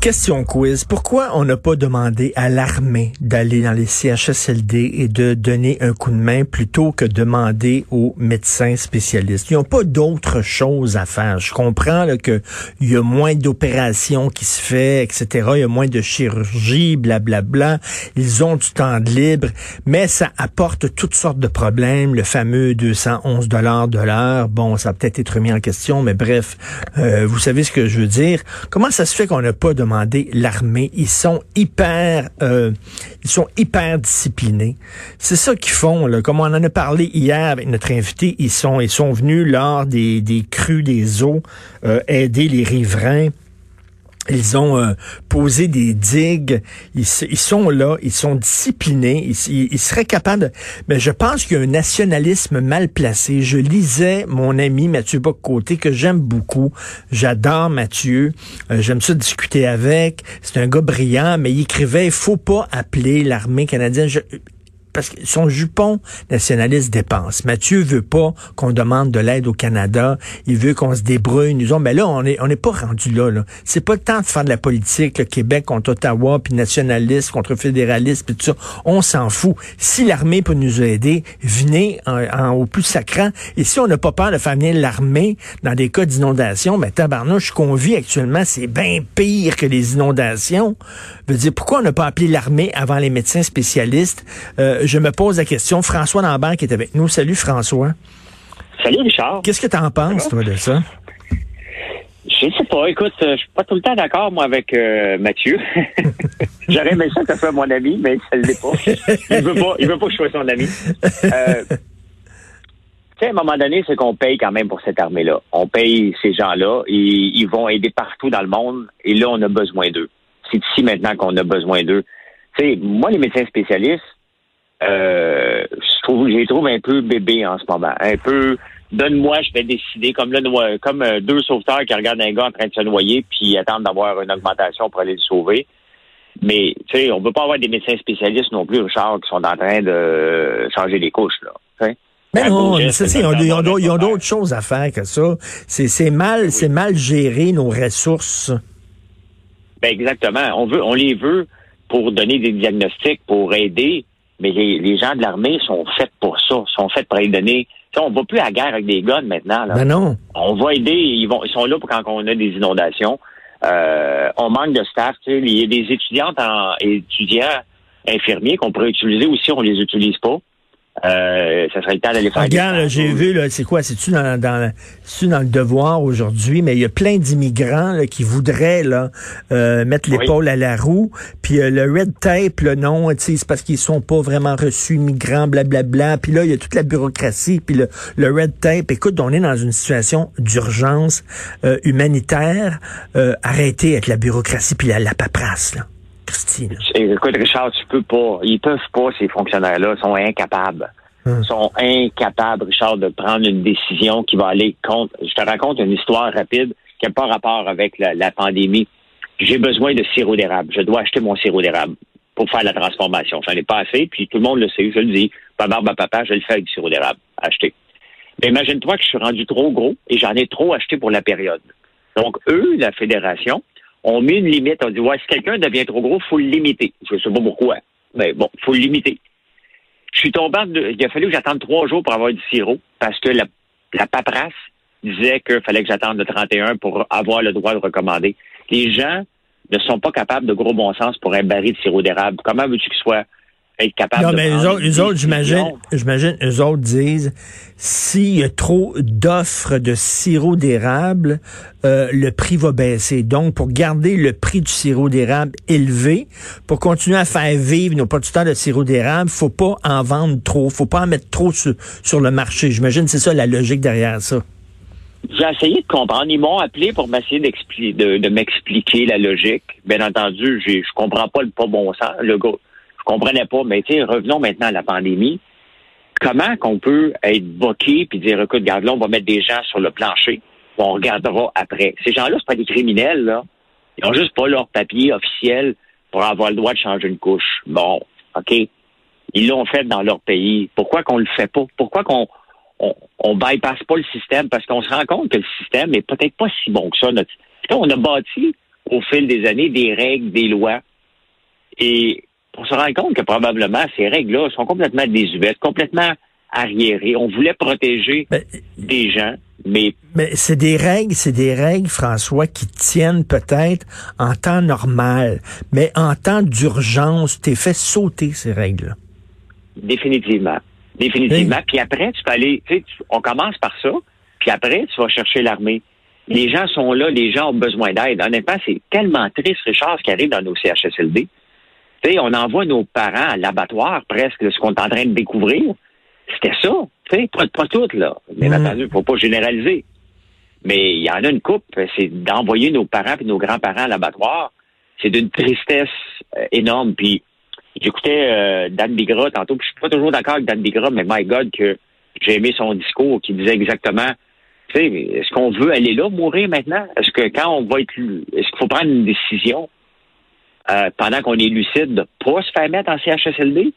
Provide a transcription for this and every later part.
Question quiz. Pourquoi on n'a pas demandé à l'armée d'aller dans les CHSLD et de donner un coup de main plutôt que demander aux médecins spécialistes? Ils n'ont pas d'autre chose à faire. Je comprends qu'il y a moins d'opérations qui se fait, etc. Il y a moins de chirurgie, blablabla. Bla, bla. Ils ont du temps de libre, mais ça apporte toutes sortes de problèmes. Le fameux 211 dollars de l'heure. Bon, ça peut-être été remis en question, mais bref, euh, vous savez ce que je veux dire. Comment ça se fait qu'on n'a pas demandé l'armée. Ils sont hyper, euh, ils sont hyper disciplinés. C'est ça qu'ils font. Là. Comme on en a parlé hier avec notre invité, ils sont, ils sont venus lors des, des crues des eaux euh, aider les riverains. Ils ont euh, posé des digues. Ils, sont là. Ils sont disciplinés. Ils, seraient capables Mais je pense qu'il y a un nationalisme mal placé. Je lisais mon ami Mathieu Boccoté, que j'aime beaucoup. J'adore Mathieu. Euh, j'aime ça discuter avec. C'est un gars brillant, mais il écrivait, il faut pas appeler l'armée canadienne parce que son jupon nationaliste dépense. Mathieu veut pas qu'on demande de l'aide au Canada. Il veut qu'on se débrouille. Nous ont, ben là, on est, on n'est pas rendu là, là. C'est pas le temps de faire de la politique, le Québec contre Ottawa, puis nationaliste contre fédéraliste, puis tout ça. On s'en fout. Si l'armée peut nous aider, venez en, au plus sacrant. Et si on n'a pas peur de faire venir l'armée dans des cas d'inondation, ben tabarnouche, qu'on vit actuellement, c'est bien pire que les inondations. Je veux dire, pourquoi on n'a pas appelé l'armée avant les médecins spécialistes? Euh, je me pose la question. François Lambert qui est avec nous. Salut François. Salut Richard. Qu'est-ce que tu en penses, toi, de ça? Je sais pas. Écoute, euh, je suis pas tout le temps d'accord, moi, avec euh, Mathieu. J'aurais aimé ça que soit mon ami, mais ça ne l'est pas. Il veut pas, il veut pas que je sois son ami. Euh, tu sais, à un moment donné, c'est qu'on paye quand même pour cette armée-là. On paye ces gens-là. et ils vont aider partout dans le monde. Et là, on a besoin d'eux. C'est ici maintenant qu'on a besoin d'eux. Tu sais, moi, les médecins spécialistes, euh, je trouve, je les trouve un peu bébés en ce moment. Un peu, donne-moi, je vais décider, comme là, comme euh, deux sauveteurs qui regardent un gars en train de se noyer puis attendent d'avoir une augmentation pour aller le sauver. Mais, tu sais, on peut pas avoir des médecins spécialistes non plus, Richard, qui sont en train de changer les couches, là. Mais non, c'est ils ont, d'autres choses à faire que ça. C'est mal, c'est mal gérer nos ressources. Ben exactement. On veut, on les veut pour donner des diagnostics, pour aider, mais les, gens de l'armée sont faits pour ça, sont faits pour aider. donner. on va plus à la guerre avec des guns maintenant. Là. Ben non. On va aider. Ils vont, ils sont là pour quand on a des inondations. Euh, on manque de staff. Il y a des étudiantes en, étudiants infirmiers qu'on pourrait utiliser aussi, on les utilise pas. Euh, ça serait le temps d'aller faire. Regarde, j'ai vu, là, c'est quoi, c'est-tu dans, dans, dans le devoir aujourd'hui, mais il y a plein d'immigrants qui voudraient là, euh, mettre l'épaule à la roue. Puis euh, le red tape, le nom, c'est parce qu'ils sont pas vraiment reçus migrants, blablabla. Puis là, il y a toute la bureaucratie, puis le, le red tape. Écoute, on est dans une situation d'urgence humanitaire. arrêtez avec la bureaucratie puis la, la paperasse, là. Écoute, Richard, tu peux pas. Ils peuvent pas, ces fonctionnaires-là. sont incapables. Ils hum. sont incapables, Richard, de prendre une décision qui va aller contre. Je te raconte une histoire rapide qui n'a pas rapport avec la, pandémie. J'ai besoin de sirop d'érable. Je dois acheter mon sirop d'érable pour faire la transformation. J'en ai pas assez, puis tout le monde le sait. Je le dis. Papa, papa, je le fais avec du sirop d'érable. Acheter. Mais imagine-toi que je suis rendu trop gros et j'en ai trop acheté pour la période. Donc, eux, la fédération, on met une limite. On dit, ouais, si quelqu'un devient trop gros, faut le limiter. Je sais pas pourquoi. Mais bon, faut le limiter. Je suis tombé, il a fallu que j'attende trois jours pour avoir du sirop parce que la, la paperasse disait qu'il fallait que j'attende le 31 pour avoir le droit de recommander. Les gens ne sont pas capables de gros bon sens pour un baril de sirop d'érable. Comment veux-tu non, mais eux autres, autres j'imagine, j'imagine, eux autres disent, s'il y a trop d'offres de sirop d'érable, euh, le prix va baisser. Donc, pour garder le prix du sirop d'érable élevé, pour continuer à faire vivre nos producteurs de sirop d'érable, faut pas en vendre trop, faut pas en mettre trop sur, sur le marché. J'imagine c'est ça la logique derrière ça. j'ai essayé de comprendre. Ils m'ont appelé pour m'essayer de, de m'expliquer la logique. Bien entendu, je comprends pas le pas bon sens. Le gars, je comprenais pas. Mais tu revenons maintenant à la pandémie. Comment qu'on peut être boqué puis dire, écoute, regarde là, on va mettre des gens sur le plancher. On regardera après. Ces gens-là, c'est pas des criminels, là. Ils ont juste pas leur papier officiel pour avoir le droit de changer une couche. Bon, OK. Ils l'ont fait dans leur pays. Pourquoi qu'on le fait pas? Pourquoi qu'on on, on pas le système? Parce qu'on se rend compte que le système est peut-être pas si bon que ça. Notre... On a bâti au fil des années des règles, des lois. Et on se rend compte que probablement ces règles-là sont complètement désuètes, complètement arriérées. On voulait protéger des gens mais, mais c'est des règles, c'est des règles, François, qui tiennent peut-être en temps normal, mais en temps d'urgence, t'es fait sauter ces règles-là. Définitivement. Définitivement. Puis après, tu peux aller, tu sais, on commence par ça, puis après, tu vas chercher l'armée. Les gens sont là, les gens ont besoin d'aide. Honnêtement, c'est tellement triste, Richard, ce qui arrive dans nos CHSLD. Tu sais, on envoie nos parents à l'abattoir presque de ce qu'on est en train de découvrir. C'était ça. Pas, pas toutes, là. Mais mm. entendu, faut pas généraliser. Mais il y en a une coupe, c'est d'envoyer nos parents et nos grands-parents à l'abattoir. C'est d'une tristesse euh, énorme. Puis j'écoutais euh, Dan Bigra tantôt, puis je suis pas toujours d'accord avec Dan Bigra, mais my God, que j'ai aimé son discours qui disait exactement est-ce qu'on veut aller là, mourir maintenant? Est-ce que quand on va être est-ce qu'il faut prendre une décision? Euh, pendant qu'on est lucide de pas se faire mettre en CHSLD?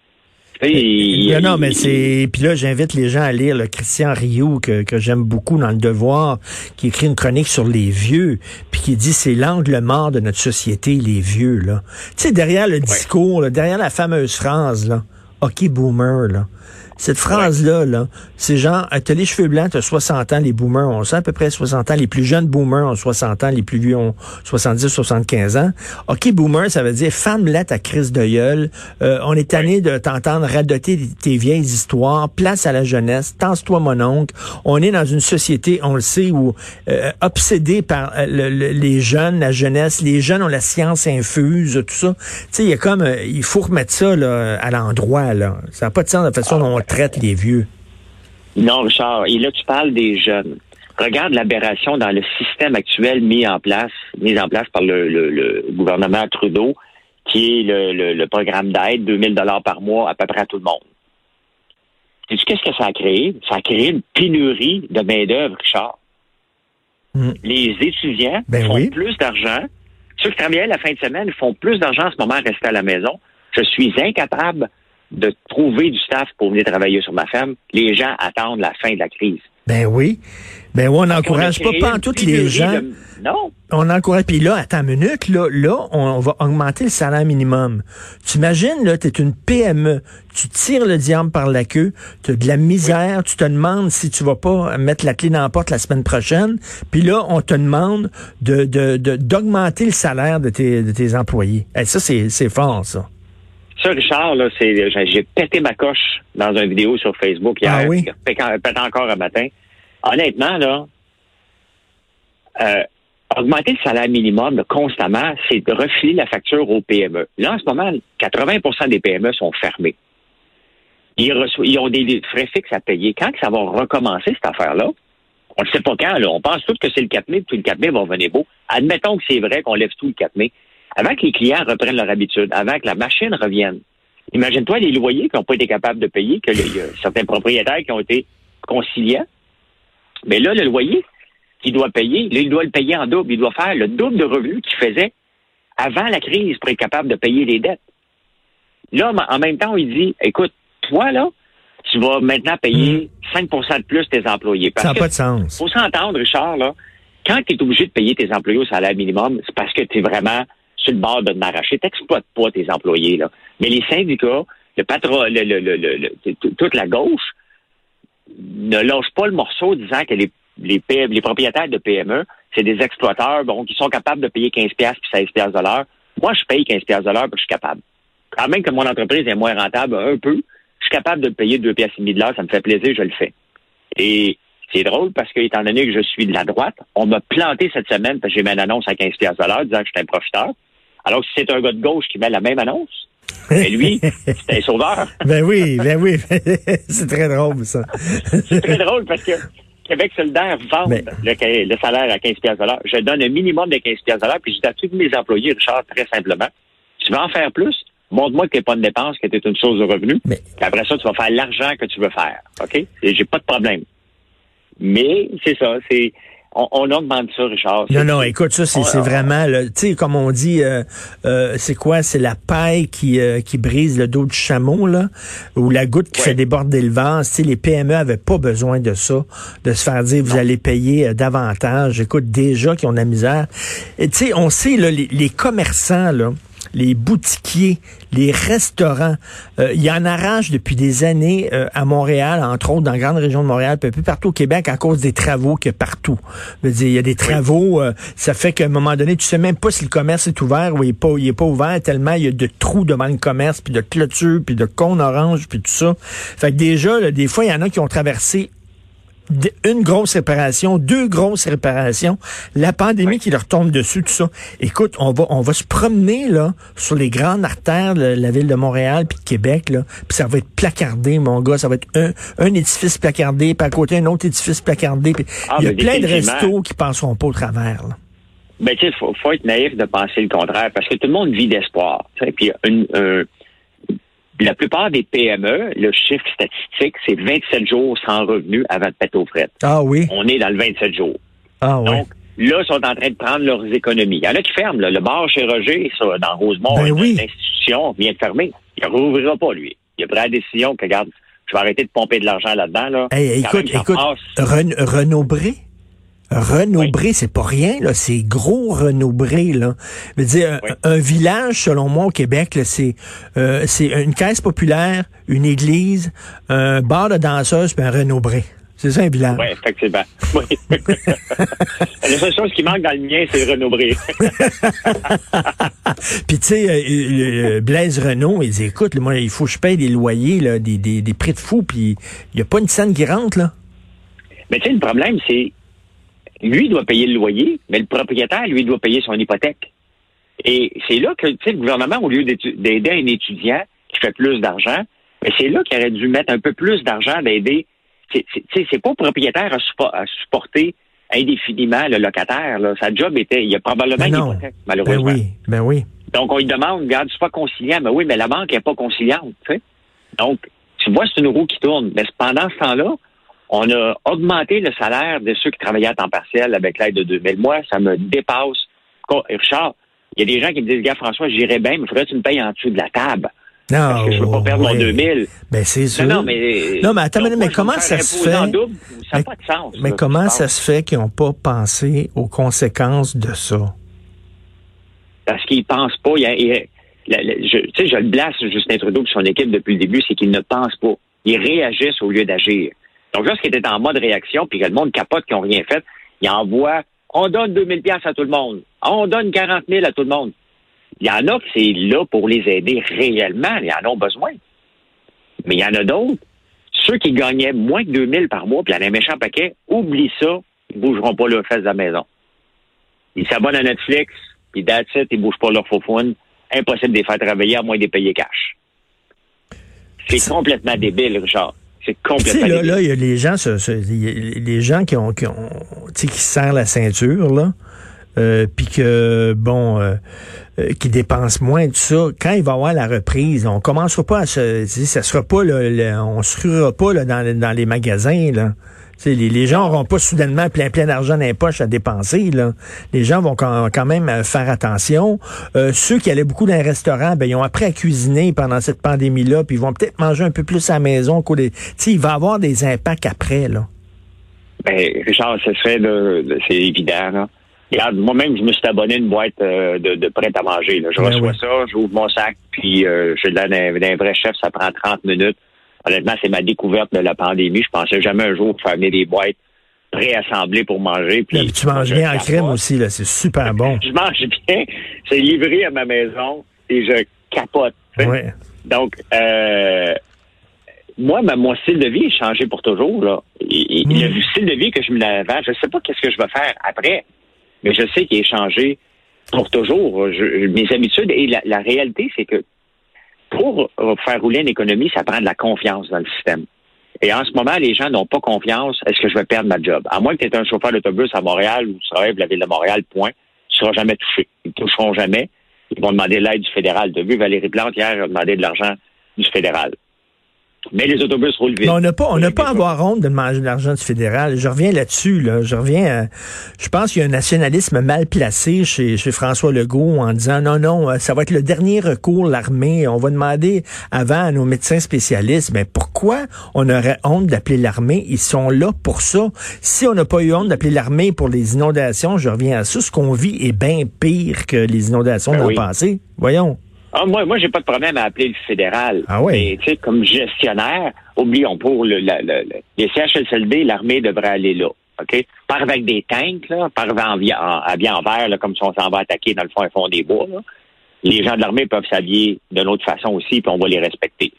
non, non, mais c'est. Puis là, j'invite les gens à lire le Christian Rioux, que, que j'aime beaucoup dans Le Devoir, qui écrit une chronique sur les vieux, puis qui dit c'est l'angle mort de notre société, les vieux, là. Tu sais, derrière le discours, derrière la fameuse phrase, là, OK, boomer, là. Cette phrase-là, là, c'est genre, t'as les cheveux blancs, t'as 60 ans, les boomers ont ça, à peu près 60 ans, les plus jeunes boomers ont 60 ans, les plus vieux ont 70, 75 ans. OK, boomer, ça veut dire femme là ta crise de gueule. Euh, on est tanné de t'entendre radoter tes vieilles histoires, place à la jeunesse, tense-toi mon oncle. On est dans une société, on le sait, où euh, obsédé par euh, les jeunes, la jeunesse, les jeunes ont la science infuse, tout ça. Tu sais, il y a comme, il faut remettre ça là, à l'endroit, là. Ça n'a pas de sens de la façon dont on traite les vieux. Non, Richard. Et là, tu parles des jeunes. Regarde l'aberration dans le système actuel mis en place, mis en place par le, gouvernement Trudeau, qui est le, programme d'aide, 2000 dollars par mois à peu près à tout le monde. Qu'est-ce que ça a créé? Ça a créé une pénurie de main-d'œuvre, Richard. Hmm. Les étudiants ben font plus d'argent. Ceux qui travaillaient la fin de semaine font plus d'argent en ce moment à rester à la maison. Je suis incapable de trouver du staff pour venir travailler sur ma ferme, les gens attendent la fin de la crise. Ben oui. Ben oui, on n'encourage pas, pas en toutes les gens. Non. On encourage. Puis là, attends une minute, là, là, on, va augmenter le salaire minimum. Tu imagines, là, tu es une PME. Tu tires le diable par la queue, tu as de la misère, tu te demandes si tu vas pas mettre la clé dans la porte la semaine prochaine. Puis là, on te demande de, d'augmenter le salaire de tes, de tes employés. Et ça, c'est, c'est fort, ça. Ça, Richard, là, c'est, j'ai pété ma coche dans une vidéo sur Facebook hier. Ah oui? Pété encore un matin. Honnêtement, là, euh, augmenter le salaire minimum constamment, c'est de refiler la facture aux PME. Là, en ce moment, 80% des PME sont fermées. Ils, ils ont des frais fixes à payer. Quand ça va recommencer, cette affaire-là, on ne sait pas quand. Là. On pense tous que c'est le 4 mai, puis le 4 mai va venir beau. Admettons que c'est vrai qu'on lève tout le 4 mai avant que les clients reprennent leur habitude, avant que la machine revienne. Imagine-toi les loyers qui n'ont pas été capables de payer, que y a certains propriétaires qui ont été conciliants. Mais là, le loyer qu'il doit payer, il doit le payer en double. Il doit faire le double de revenus qu'il faisait avant la crise pour être capable de payer les dettes. Là, en même temps, il dit, écoute, toi, là, tu vas maintenant payer 5% hmm. de plus tes employés. ça n'a pas de sens. faut s'entendre, Richard, là. Quand tu es obligé de payer tes employés au salaire minimum, c'est parce que tu es vraiment sur le bord de m'arracher. T'exploites pas tes employés, là. Mais les syndicats, le patron, toute la gauche, ne lâche pas le morceau disant que les, les, les propriétaires de PME, c'est des exploiteurs, bon, qui sont capables de payer 15 pièces puis 16 pièces de l'heure. Moi, je paye 15 pièces de l'heure, puis je suis capable. Quand même que mon entreprise est moins rentable un peu, je suis capable de payer 2 pièces et demie de l'heure, ça me fait plaisir, je le fais. Et c'est drôle parce que, étant donné que je suis de la droite, on m'a planté cette semaine parce que j'ai mis une annonce à 15 pièces de l'heure disant que j'étais un profiteur. Alors que si c'est un gars de gauche qui met la même annonce, mais ben lui, c'est un sauveur. ben oui, ben oui. c'est très drôle, ça. c'est très drôle parce que Québec solidaire vende le, salaire à 15 pièces Je donne un minimum de 15 pièces puis je dis à tous mes employés, Richard, très simplement, tu veux en faire plus? Montre-moi que tu n'es pas de dépense, que tu es une chose de revenu. Mais... après ça, tu vas faire l'argent que tu veux faire. OK? J'ai pas de problème. Mais c'est ça, c'est on, on, augmente ça, Richard. Non, non, écoute, ça, c'est vraiment, tu sais, comme on dit, euh, euh, c'est quoi? C'est la paille qui, euh, qui brise le dos du chameau, là, ou la goutte qui fait déborder le vent. Tu sais, les PME avaient pas besoin de ça, de se faire dire, vous allez payer davantage. Écoute, déjà qu'ils ont de la misère. Tu sais, on sait, là, les, les commerçants, là, les boutiquiers, les restaurants. Euh, il y en arrache depuis des années euh, à Montréal, entre autres dans la grande région de Montréal, puis un peu partout au Québec à cause des travaux qu'il y a partout. Je veux dire, il y a des travaux, euh, ça fait qu'à un moment donné, tu sais même pas si le commerce est ouvert ou il est pas, il est pas ouvert tellement il y a de trous devant le commerce, puis de clôtures, puis de cônes oranges, puis tout ça. Fait que déjà, des fois, il y en a qui ont traversé une grosse réparation, deux grosses réparations, la pandémie qui leur tombe dessus, tout ça. Écoute, on va on va se promener là sur les grandes artères de la ville de Montréal puis de Québec là, puis ça va être placardé, mon gars, ça va être un, un édifice placardé, puis à côté un autre édifice placardé. Ah, il y a plein de restos qui passeront pas au travers. Là. Ben tu sais, faut, faut être naïf de penser le contraire parce que tout le monde vit d'espoir. Puis une, la plupart des PME, le chiffre statistique, c'est 27 jours sans revenu avant de péter aux frettes. Ah oui? On est dans le 27 jours. Ah oui. Donc, là, ils sont en train de prendre leurs économies. Il y en a qui ferment. Le bar chez Roger, ça, dans Rosemont, ben l'institution vient de fermer. Il ne rouvrira pas, lui. Il a pris la décision que, regarde, je vais arrêter de pomper de l'argent là-dedans. Là. écoute, écoute, Renaud Bré, Renaud Bré, c'est pas rien, là. C'est gros Renaud Bré, là. Je veux dire, un, village, selon moi, au Québec, c'est euh, c'est une caisse populaire, une église, un bar de danseuses, puis un Renaud Bré. C'est ça un village. Oui, effectivement. Oui. La seule chose qui manque dans le mien, c'est Renaud Bré. puis tu sais, euh, euh, Blaise Renault, il dit, écoute, moi, il faut que je paye des loyers, là, des, des, des prix de fou, puis il n'y a pas une scène qui rentre, là. Mais tu sais, le problème, c'est lui doit payer le loyer, mais le propriétaire, lui, doit payer son hypothèque. Et c'est là que le gouvernement, au lieu d'aider un étudiant qui fait plus d'argent, mais c'est là qu'il aurait dû mettre un peu plus d'argent d'aider. C'est pas propriétaire à, supporter indéfiniment le locataire. Là. Sa job était, il y a probablement ben une hypothèque, malheureusement. Ben oui, ben oui. Donc, on lui demande, regarde, c'est pas conciliant. Mais oui, mais la banque n'est pas conciliante. Donc, tu vois, c'est une roue qui tourne. Mais pendant ce temps-là, on a augmenté le salaire de ceux qui travaillaient à temps partiel avec l'aide de 2000. Moi, ça me dépasse. Richard, il y a des gens qui me disent, gars, François, j'irai bien, mais il faudrait que tu me payes en dessous de la table. Non, parce que je veux pas perdre mon 2000. Ben, c'est sûr. Non, mais, non, mais attends, mais, comment ça se fait? ça n'a pas de sens. Mais comment ça se fait qu'ils n'ont pas pensé aux conséquences de ça? Parce qu'ils pensent pas. Il je, tu sais, je le blasse Justin Trudeau et son équipe depuis le début, c'est qu'ils ne pensent pas. Ils réagissent au lieu d'agir. Donc, lorsqu'il était en mode réaction, puis que le monde capote, qui n'ont rien fait, il envoie, on donne 2000 pièces à tout le monde. On donne 40 000 à tout le monde. Il y en a qui c'est là pour les aider réellement. Ils en ont besoin. Mais il y en a d'autres. Ceux qui gagnaient moins que 2000 par mois, puis il y en a un méchant paquet, oublie ça, ils bougeront pas leur fesses de la maison. Ils s'abonnent à Netflix, puis that's it, ils bougent pas leur faux Impossible de les faire travailler à moins de les payer cash. C'est complètement débile, Richard. C'est complètement. là, là, il y a les gens, les gens qui ont, qui ont, qui serrent la ceinture là, euh, puis que bon, euh, euh, qui dépensent moins tout ça. Quand il va y avoir la reprise, on commencera pas à se, ça sera pas là, on se ruera pas là, dans, dans les magasins là. Les, les, gens n'auront pas soudainement plein plein d'argent dans les poches à dépenser. Là. Les gens vont quand, quand même euh, faire attention. Euh, ceux qui allaient beaucoup dans les restaurants, ben, ils ont appris à cuisiner pendant cette pandémie-là, puis ils vont peut-être manger un peu plus à la maison. Il va y avoir des impacts après. Là. Ben, Richard, ce serait c'est évident. Là. Regarde, moi-même, je me suis abonné à une boîte euh, de, de prêt à manger. Là. Je ben reçois ça, j'ouvre mon sac, puis euh, je donne un vrai chef, ça prend 30 minutes. Honnêtement, c'est ma découverte de la pandémie. Je pensais jamais un jour faire venir des boîtes réassemblées pour manger. Puis, tu manges bien en crème aussi, là. C'est super bon. je mange bien. C'est livré à ma maison et je capote. Donc, euh, moi, mon style de vie est changé pour toujours. Là. Et, Le mm. style de vie que je me lave, je ne sais pas qu'est-ce que je vais faire après, mais je sais qu'il est changé pour toujours. mes habitudes et la réalité, c'est que pour faire rouler une économie, ça prend de la confiance dans le système. Et en ce moment, les gens n'ont pas confiance. Est-ce que je vais perdre ma job? À moins que tu aies un chauffeur d'autobus à Montréal ou tu la ville de Montréal, point, tu seras jamais touché. Ils ne toucheront jamais. Ils vont demander l'aide du fédéral. As vu Valérie Plante hier a demandé de l'argent du fédéral. Mais les autobus roulent vite. on n'a pas, on n'a pas à avoir honte de manger de l'argent du fédéral. Je reviens là-dessus, là. Je reviens je pense qu'il y a un nationalisme mal placé chez, chez François Legault en disant non, non, euh, ça va être le dernier recours, l'armée. On va demander avant à nos médecins spécialistes. Mais pourquoi on aurait honte d'appeler l'armée? Ils sont là pour ça. Si on n'a pas eu honte d'appeler l'armée pour les inondations, je reviens à ça. Ce qu'on vit est bien pire que les inondations ben passé. Voyons. Ah, moi, moi, j'ai pas de problème à appeler le fédéral. Ah oui? Mais, tu sais, comme gestionnaire, oublions pour le, les CHSLD, l'armée devrait aller là. OK? Par avec des tanks, là, par en, en vert, là, comme si on s'en va attaquer dans le fond, un fond des bois. Là. Les gens de l'armée peuvent s'habiller d'une autre façon aussi, puis on va les respecter.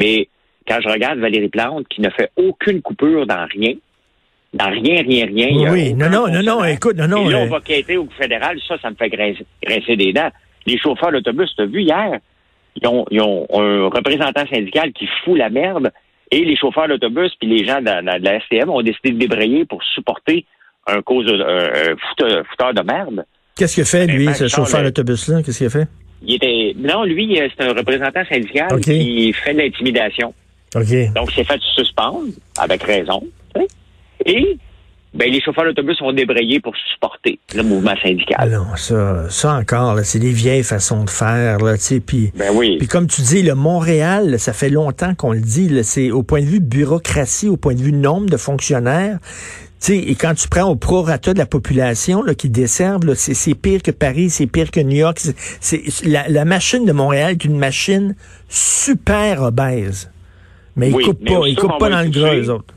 Mais quand je regarde Valérie Plante, qui ne fait aucune coupure dans rien, dans rien, rien, rien. Oui, non, non, non, non, écoute, non, non. Et là, on va quitter au fédéral, ça, ça me fait grincer des dents les chauffeurs d'autobus, tu as vu hier, ils ont, un représentant syndical qui fout la merde et les chauffeurs d'autobus puis les gens de, la STM ont décidé de débrayer pour supporter un cause un, fouteur, de merde. Qu'est-ce qu'il fait, lui, ce chauffeur d'autobus-là? Qu'est-ce qu'il a fait? Il était. Non, lui, euh, c'est un représentant syndical qui fait de l'intimidation. Donc, il s'est fait suspendre, avec raison. Et ben, les chauffeurs d'autobus ont débrayé pour supporter le mouvement syndical. Non, ça, ça encore, c'est des vieilles façons de faire. Là, puis, ben oui. puis comme tu dis, le Montréal, ça fait longtemps qu'on le dit, c'est au point de vue bureaucratie, au point de vue nombre de fonctionnaires. sais, et quand tu prends au prorata de la population là, qui desservent, c'est pire que Paris, c'est pire que New York. C'est la, la, machine de Montréal est une machine super obèse. Mais ils coupent pas, ils coupent pas dans le gras, eux autres.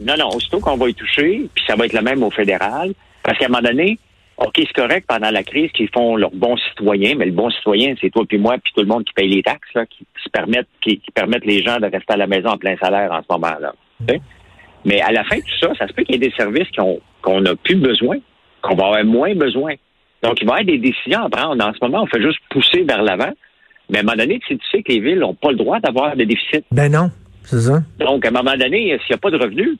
Non, non, aussitôt qu'on va y toucher, puis ça va être le même au fédéral, parce qu'à un moment donné, OK, c'est correct pendant la crise qu'ils font leur bon citoyen, mais le bon citoyen, c'est toi puis moi puis tout le monde qui paye les taxes, là, qui, se permettent, qui, permettent les gens de rester à la maison en plein salaire en ce moment-là. Mais à la fin de tout ça, ça se peut qu'il y ait des services qu'on n'a plus besoin, qu'on va avoir moins besoin. Donc, il va y avoir des décisions à prendre. En ce moment, on fait juste pousser vers l'avant. Mais à un moment donné, tu sais que les villes n'ont pas le droit d'avoir de déficit. Ben non. C'est ça? Donc, à un moment donné, s'il n'y a pas de revenus,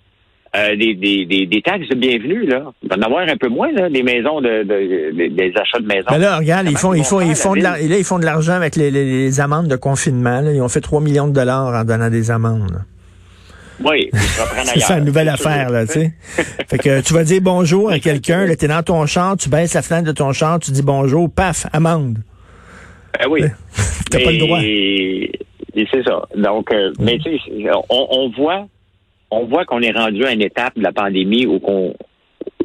euh, des, des, des, taxes de bienvenue, là. Il va en avoir un peu moins, là, des maisons de, des achats de maisons. Mais là, regarde, ils font, ils font, ils font de là, ils font de l'argent avec les, les, amendes de confinement. Là. Ils ont fait 3 millions de dollars en donnant des amendes. Oui, c'est ça, une nouvelle affaire, là, tu sais. fait que tu vas dire bonjour à quelqu'un, là, t'es dans ton char, tu baisses la fenêtre de ton char, tu dis bonjour, paf, amende. Ben oui. T'as pas le droit c'est ça. Donc, euh, mais tu sais, on, voit, on voit qu'on est rendu à une étape de la pandémie où qu'on,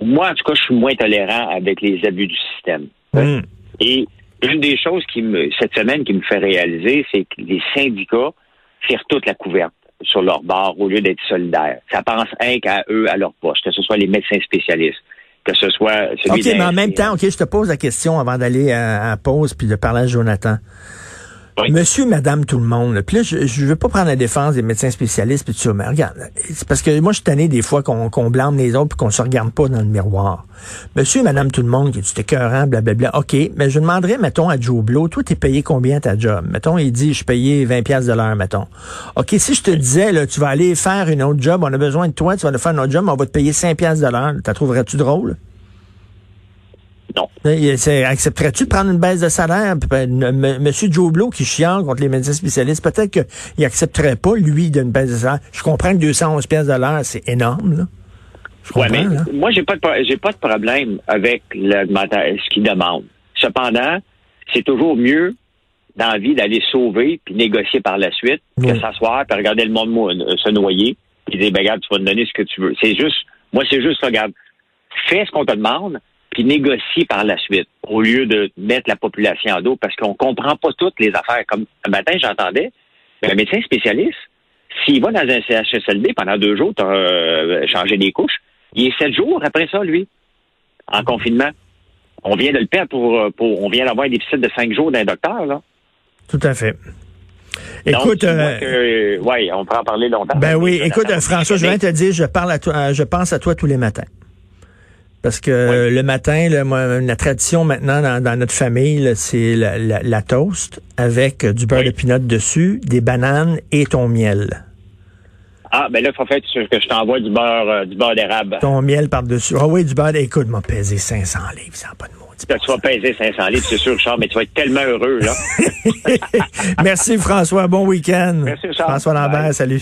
moi en tout cas, je suis moins tolérant avec les abus du système. Mm. Et une des choses qui me, cette semaine, qui me fait réaliser, c'est que les syndicats tirent toute la couverte sur leur bord au lieu d'être solidaires. Ça pense un qu'à eux, à leur poste, que ce soit les médecins spécialistes, que ce soit celui OK, mais en même temps, OK, je te pose la question avant d'aller à, à pause puis de parler à Jonathan. Monsieur, madame, tout le monde. Puis là, je ne veux pas prendre la défense des médecins spécialistes puis tout ça, mais regarde, c'est parce que moi, je suis tanné des fois qu'on blâme les autres puis qu'on se regarde pas dans le miroir. Monsieur, madame, tout le monde, qui est écœurant, blablabla. OK, mais je demanderais, mettons, à Joe Blow, toi, t'es payé combien ta job? Mettons, il dit, je suis payé 20 pièces de l'heure, mettons. OK, si je te disais, là, tu vas aller faire une autre job, on a besoin de toi, tu vas aller faire une autre job, on va te payer 5 pièces de l'heure, t'as trouverais-tu drôle? Non. Accepterais-tu de prendre une baisse de salaire? Monsieur Joe Blow qui chiale contre les médecins spécialistes, peut-être qu'il accepterait pas, lui, d'une baisse de salaire. Je comprends que 211 pièces de l'heure, c'est énorme, là. Ouais, mais moi, j'ai pas de, j'ai pas de problème avec ce qu'il demande. Cependant, c'est toujours mieux dans la vie d'aller sauver puis négocier par la suite que s'asseoir puis regarder le monde euh, se noyer puis dire, ben, regarde, tu vas te donner ce que tu veux. C'est juste, moi, c'est juste, regarde, fais ce qu'on te demande, puis négocier par la suite, au lieu de mettre la population en dos, parce qu'on comprend pas toutes les affaires. Comme un matin, j'entendais, un médecin spécialiste, s'il va dans un CHSLD pendant deux jours, tu as euh, changé des couches, il est sept jours après ça, lui, en confinement. On vient de le perdre pour, pour on vient d'avoir un déficit de cinq jours d'un docteur, là. Tout à fait. Écoute, euh, ouais, on peut en parler longtemps. Ben oui, écoute, François, je viens te dire, je parle à toi, je pense à toi tous les matins. Parce que le matin, la tradition maintenant dans, notre famille, c'est la, toast avec du beurre de pinot dessus, des bananes et ton miel. Ah, ben là, il faut faire que je t'envoie du beurre, euh, du beurre d'érable. Ton miel par-dessus. Ah oui, du beurre. Écoute, m'a pesé 500 livres, ça n'a pas de mots. Tu vas peser 500 livres, c'est sûr, Charles, mais tu vas être tellement heureux, là. Merci, François. Bon week-end. Merci, Charles. François Lambert, salut.